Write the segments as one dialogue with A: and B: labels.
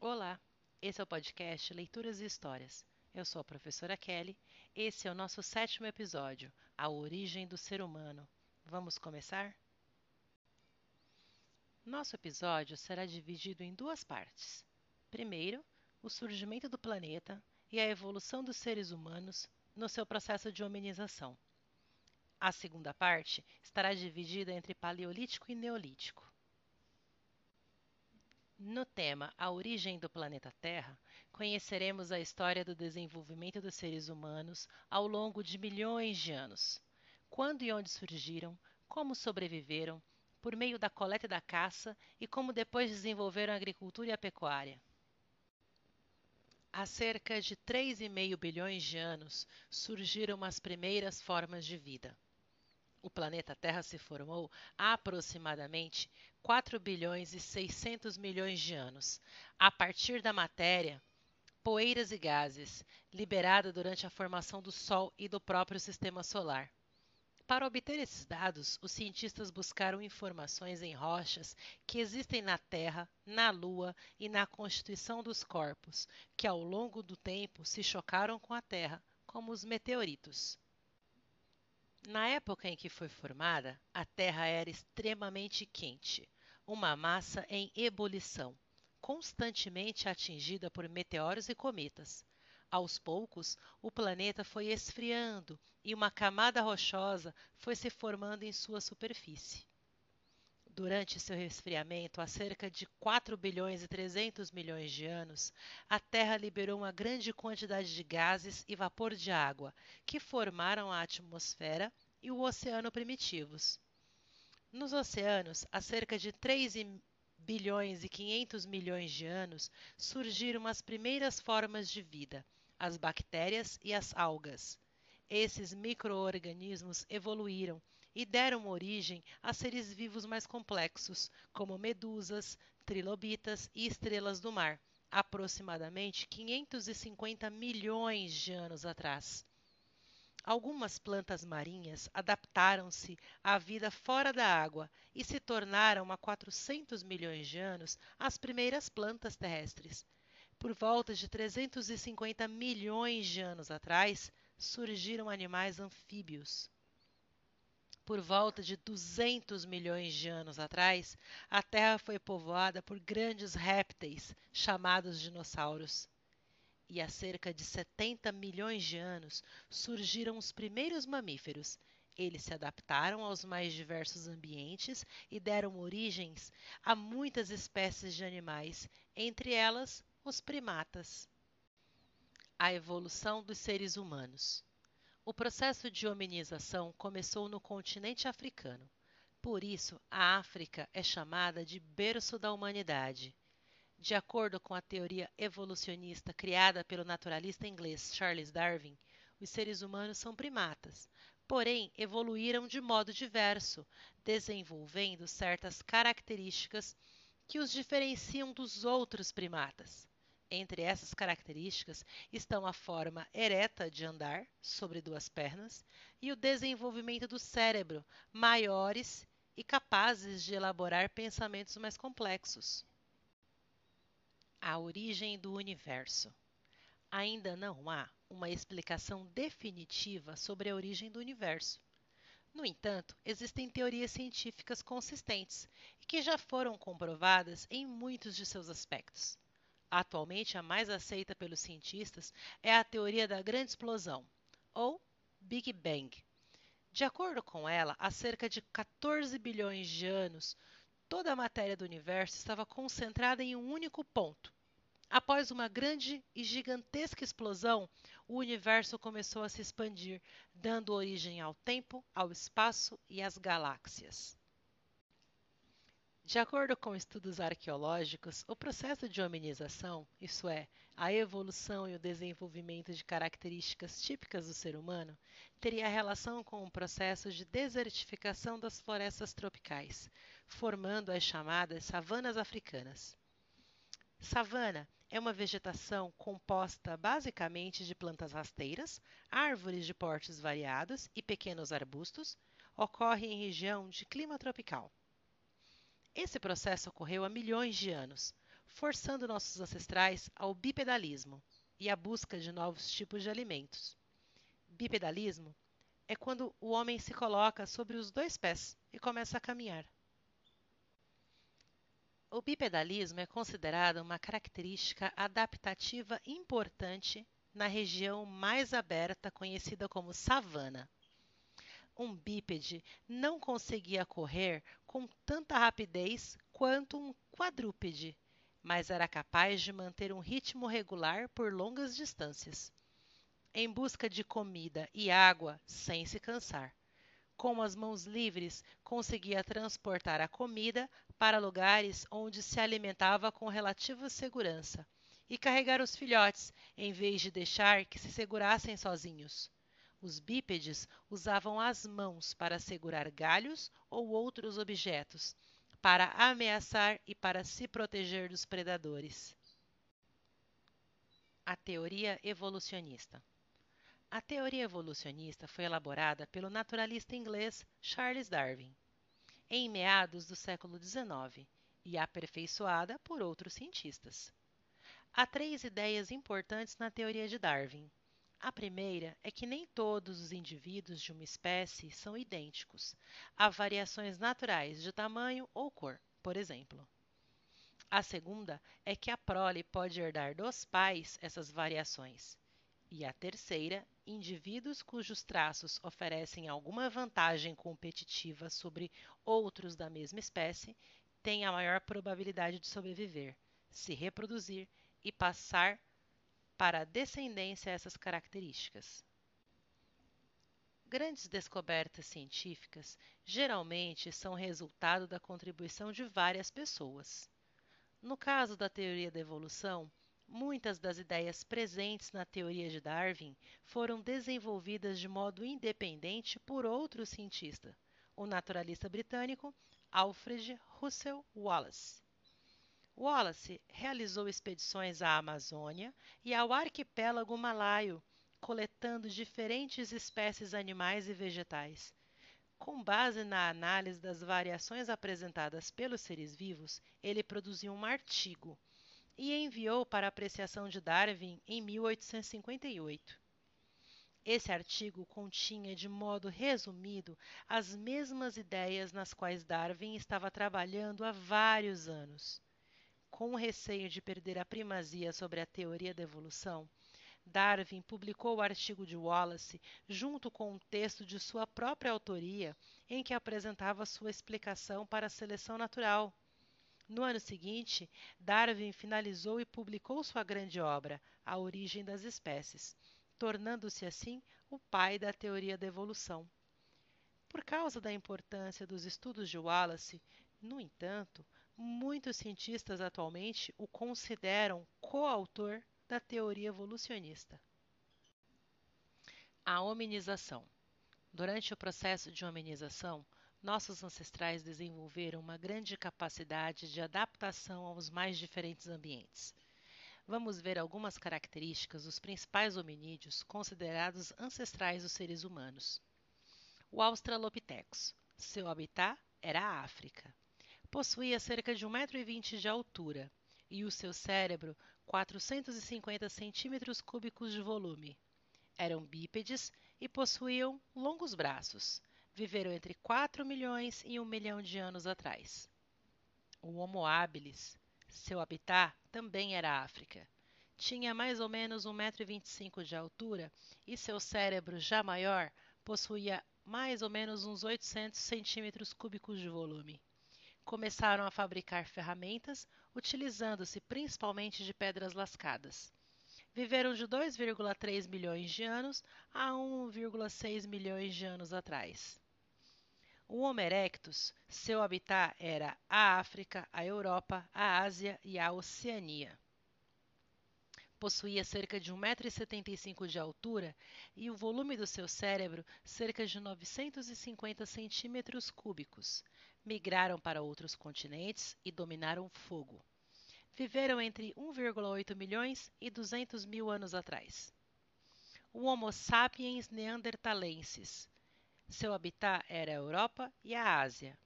A: Olá, esse é o podcast Leituras e Histórias. Eu sou a professora Kelly. Esse é o nosso sétimo episódio, A Origem do Ser Humano. Vamos começar? Nosso episódio será dividido em duas partes. Primeiro, o surgimento do planeta e a evolução dos seres humanos no seu processo de hominização. A segunda parte estará dividida entre Paleolítico e Neolítico. No tema A Origem do Planeta Terra, conheceremos a história do desenvolvimento dos seres humanos ao longo de milhões de anos. Quando e onde surgiram, como sobreviveram, por meio da coleta e da caça e como depois desenvolveram a agricultura e a pecuária. Há cerca de 3,5 bilhões de anos surgiram as primeiras formas de vida. O planeta Terra se formou há aproximadamente 4 bilhões e 600 milhões de anos, a partir da matéria, poeiras e gases, liberada durante a formação do Sol e do próprio sistema solar. Para obter esses dados, os cientistas buscaram informações em rochas que existem na Terra, na Lua e na constituição dos corpos, que ao longo do tempo se chocaram com a Terra, como os meteoritos. Na época em que foi formada, a Terra era extremamente quente, uma massa em ebulição, constantemente atingida por meteoros e cometas. Aos poucos, o planeta foi esfriando e uma camada rochosa foi se formando em sua superfície. Durante seu resfriamento, há cerca de 4 bilhões e 300 milhões de anos, a Terra liberou uma grande quantidade de gases e vapor de água, que formaram a atmosfera e o oceano primitivos. Nos oceanos, há cerca de 3 bilhões e 500 milhões de anos, surgiram as primeiras formas de vida, as bactérias e as algas. Esses microorganismos evoluíram e deram origem a seres vivos mais complexos, como medusas, trilobitas e estrelas do mar, aproximadamente 550 milhões de anos atrás. Algumas plantas marinhas adaptaram-se à vida fora da água e se tornaram há 400 milhões de anos as primeiras plantas terrestres. Por volta de 350 milhões de anos atrás, surgiram animais anfíbios. Por volta de 200 milhões de anos atrás, a Terra foi povoada por grandes répteis chamados dinossauros. E há cerca de 70 milhões de anos surgiram os primeiros mamíferos. Eles se adaptaram aos mais diversos ambientes e deram origens a muitas espécies de animais, entre elas os primatas. A evolução dos seres humanos. O processo de hominização começou no continente africano. Por isso, a África é chamada de berço da humanidade. De acordo com a teoria evolucionista criada pelo naturalista inglês Charles Darwin, os seres humanos são primatas, porém evoluíram de modo diverso, desenvolvendo certas características que os diferenciam dos outros primatas. Entre essas características estão a forma ereta de andar, sobre duas pernas, e o desenvolvimento do cérebro, maiores e capazes de elaborar pensamentos mais complexos. A origem do universo. Ainda não há uma explicação definitiva sobre a origem do universo. No entanto, existem teorias científicas consistentes e que já foram comprovadas em muitos de seus aspectos. Atualmente, a mais aceita pelos cientistas é a teoria da grande explosão, ou Big Bang. De acordo com ela, há cerca de 14 bilhões de anos, toda a matéria do universo estava concentrada em um único ponto. Após uma grande e gigantesca explosão, o universo começou a se expandir, dando origem ao tempo, ao espaço e às galáxias. De acordo com estudos arqueológicos, o processo de hominização, isso é, a evolução e o desenvolvimento de características típicas do ser humano, teria relação com o processo de desertificação das florestas tropicais, formando as chamadas savanas africanas. Savana é uma vegetação composta basicamente de plantas rasteiras, árvores de portes variados e pequenos arbustos, ocorre em região de clima tropical. Esse processo ocorreu há milhões de anos, forçando nossos ancestrais ao bipedalismo e à busca de novos tipos de alimentos. Bipedalismo é quando o homem se coloca sobre os dois pés e começa a caminhar. O bipedalismo é considerado uma característica adaptativa importante na região mais aberta conhecida como savana. Um bípede não conseguia correr com tanta rapidez quanto um quadrúpede, mas era capaz de manter um ritmo regular por longas distâncias, em busca de comida e água sem se cansar. Com as mãos livres, conseguia transportar a comida para lugares onde se alimentava com relativa segurança e carregar os filhotes, em vez de deixar que se segurassem sozinhos. Os bípedes usavam as mãos para segurar galhos ou outros objetos, para ameaçar e para se proteger dos predadores. A teoria evolucionista. A teoria evolucionista foi elaborada pelo naturalista inglês Charles Darwin em meados do século XIX e aperfeiçoada por outros cientistas. Há três ideias importantes na teoria de Darwin. A primeira é que nem todos os indivíduos de uma espécie são idênticos. Há variações naturais de tamanho ou cor, por exemplo. A segunda é que a prole pode herdar dos pais essas variações. E a terceira, indivíduos cujos traços oferecem alguma vantagem competitiva sobre outros da mesma espécie têm a maior probabilidade de sobreviver, se reproduzir e passar para a descendência essas características. Grandes descobertas científicas geralmente são resultado da contribuição de várias pessoas. No caso da teoria da evolução, muitas das ideias presentes na teoria de Darwin foram desenvolvidas de modo independente por outro cientista, o naturalista britânico Alfred Russel Wallace. Wallace realizou expedições à Amazônia e ao arquipélago malaio, coletando diferentes espécies animais e vegetais. Com base na análise das variações apresentadas pelos seres vivos, ele produziu um artigo e enviou para apreciação de Darwin em 1858. Esse artigo continha, de modo resumido, as mesmas ideias nas quais Darwin estava trabalhando há vários anos. Com receio de perder a primazia sobre a teoria da evolução, Darwin publicou o artigo de Wallace junto com um texto de sua própria autoria em que apresentava sua explicação para a seleção natural. No ano seguinte, Darwin finalizou e publicou sua grande obra, A Origem das Espécies, tornando-se assim o pai da teoria da evolução. Por causa da importância dos estudos de Wallace, no entanto, muitos cientistas atualmente o consideram coautor da teoria evolucionista. A hominização. Durante o processo de hominização, nossos ancestrais desenvolveram uma grande capacidade de adaptação aos mais diferentes ambientes. Vamos ver algumas características dos principais hominídeos considerados ancestrais dos seres humanos. O Australopithecus. Seu habitat era a África. Possuía cerca de 1,20m de altura e o seu cérebro 450 centímetros cúbicos de volume. Eram bípedes e possuíam longos braços. Viveram entre 4 milhões e 1 milhão de anos atrás. O Homo habilis, seu habitat também era África. Tinha mais ou menos 1,25m de altura e seu cérebro, já maior, possuía mais ou menos uns 800 centímetros cúbicos de volume começaram a fabricar ferramentas utilizando-se principalmente de pedras lascadas. Viveram de 2,3 milhões de anos a 1,6 milhões de anos atrás. O Homo erectus, seu habitat era a África, a Europa, a Ásia e a Oceania. Possuía cerca de 1,75m de altura e o volume do seu cérebro cerca de 950 centímetros cúbicos migraram para outros continentes e dominaram o fogo. Viveram entre 1,8 milhões e 200 mil anos atrás. O Homo sapiens neanderthalensis. Seu habitat era a Europa e a Ásia.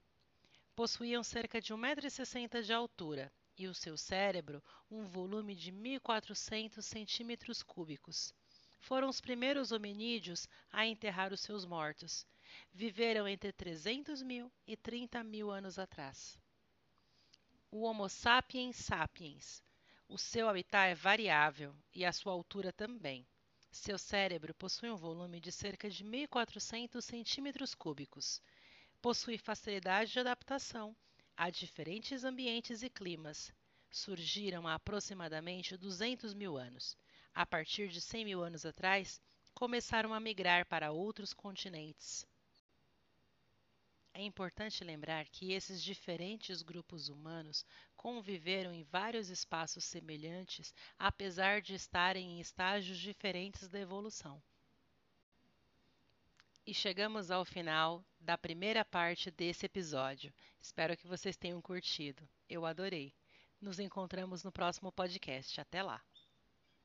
A: Possuíam cerca de 1,60m de altura e o seu cérebro um volume de 1.400 centímetros cúbicos. Foram os primeiros hominídeos a enterrar os seus mortos. Viveram entre 300 mil e 30 mil anos atrás. O Homo sapiens sapiens. O seu habitat é variável e a sua altura também. Seu cérebro possui um volume de cerca de 1.400 centímetros cúbicos. Possui facilidade de adaptação a diferentes ambientes e climas. Surgiram há aproximadamente 200 mil anos. A partir de 100 mil anos atrás, começaram a migrar para outros continentes. É importante lembrar que esses diferentes grupos humanos conviveram em vários espaços semelhantes, apesar de estarem em estágios diferentes da evolução. E chegamos ao final da primeira parte desse episódio. Espero que vocês tenham curtido. Eu adorei. Nos encontramos no próximo podcast. Até lá!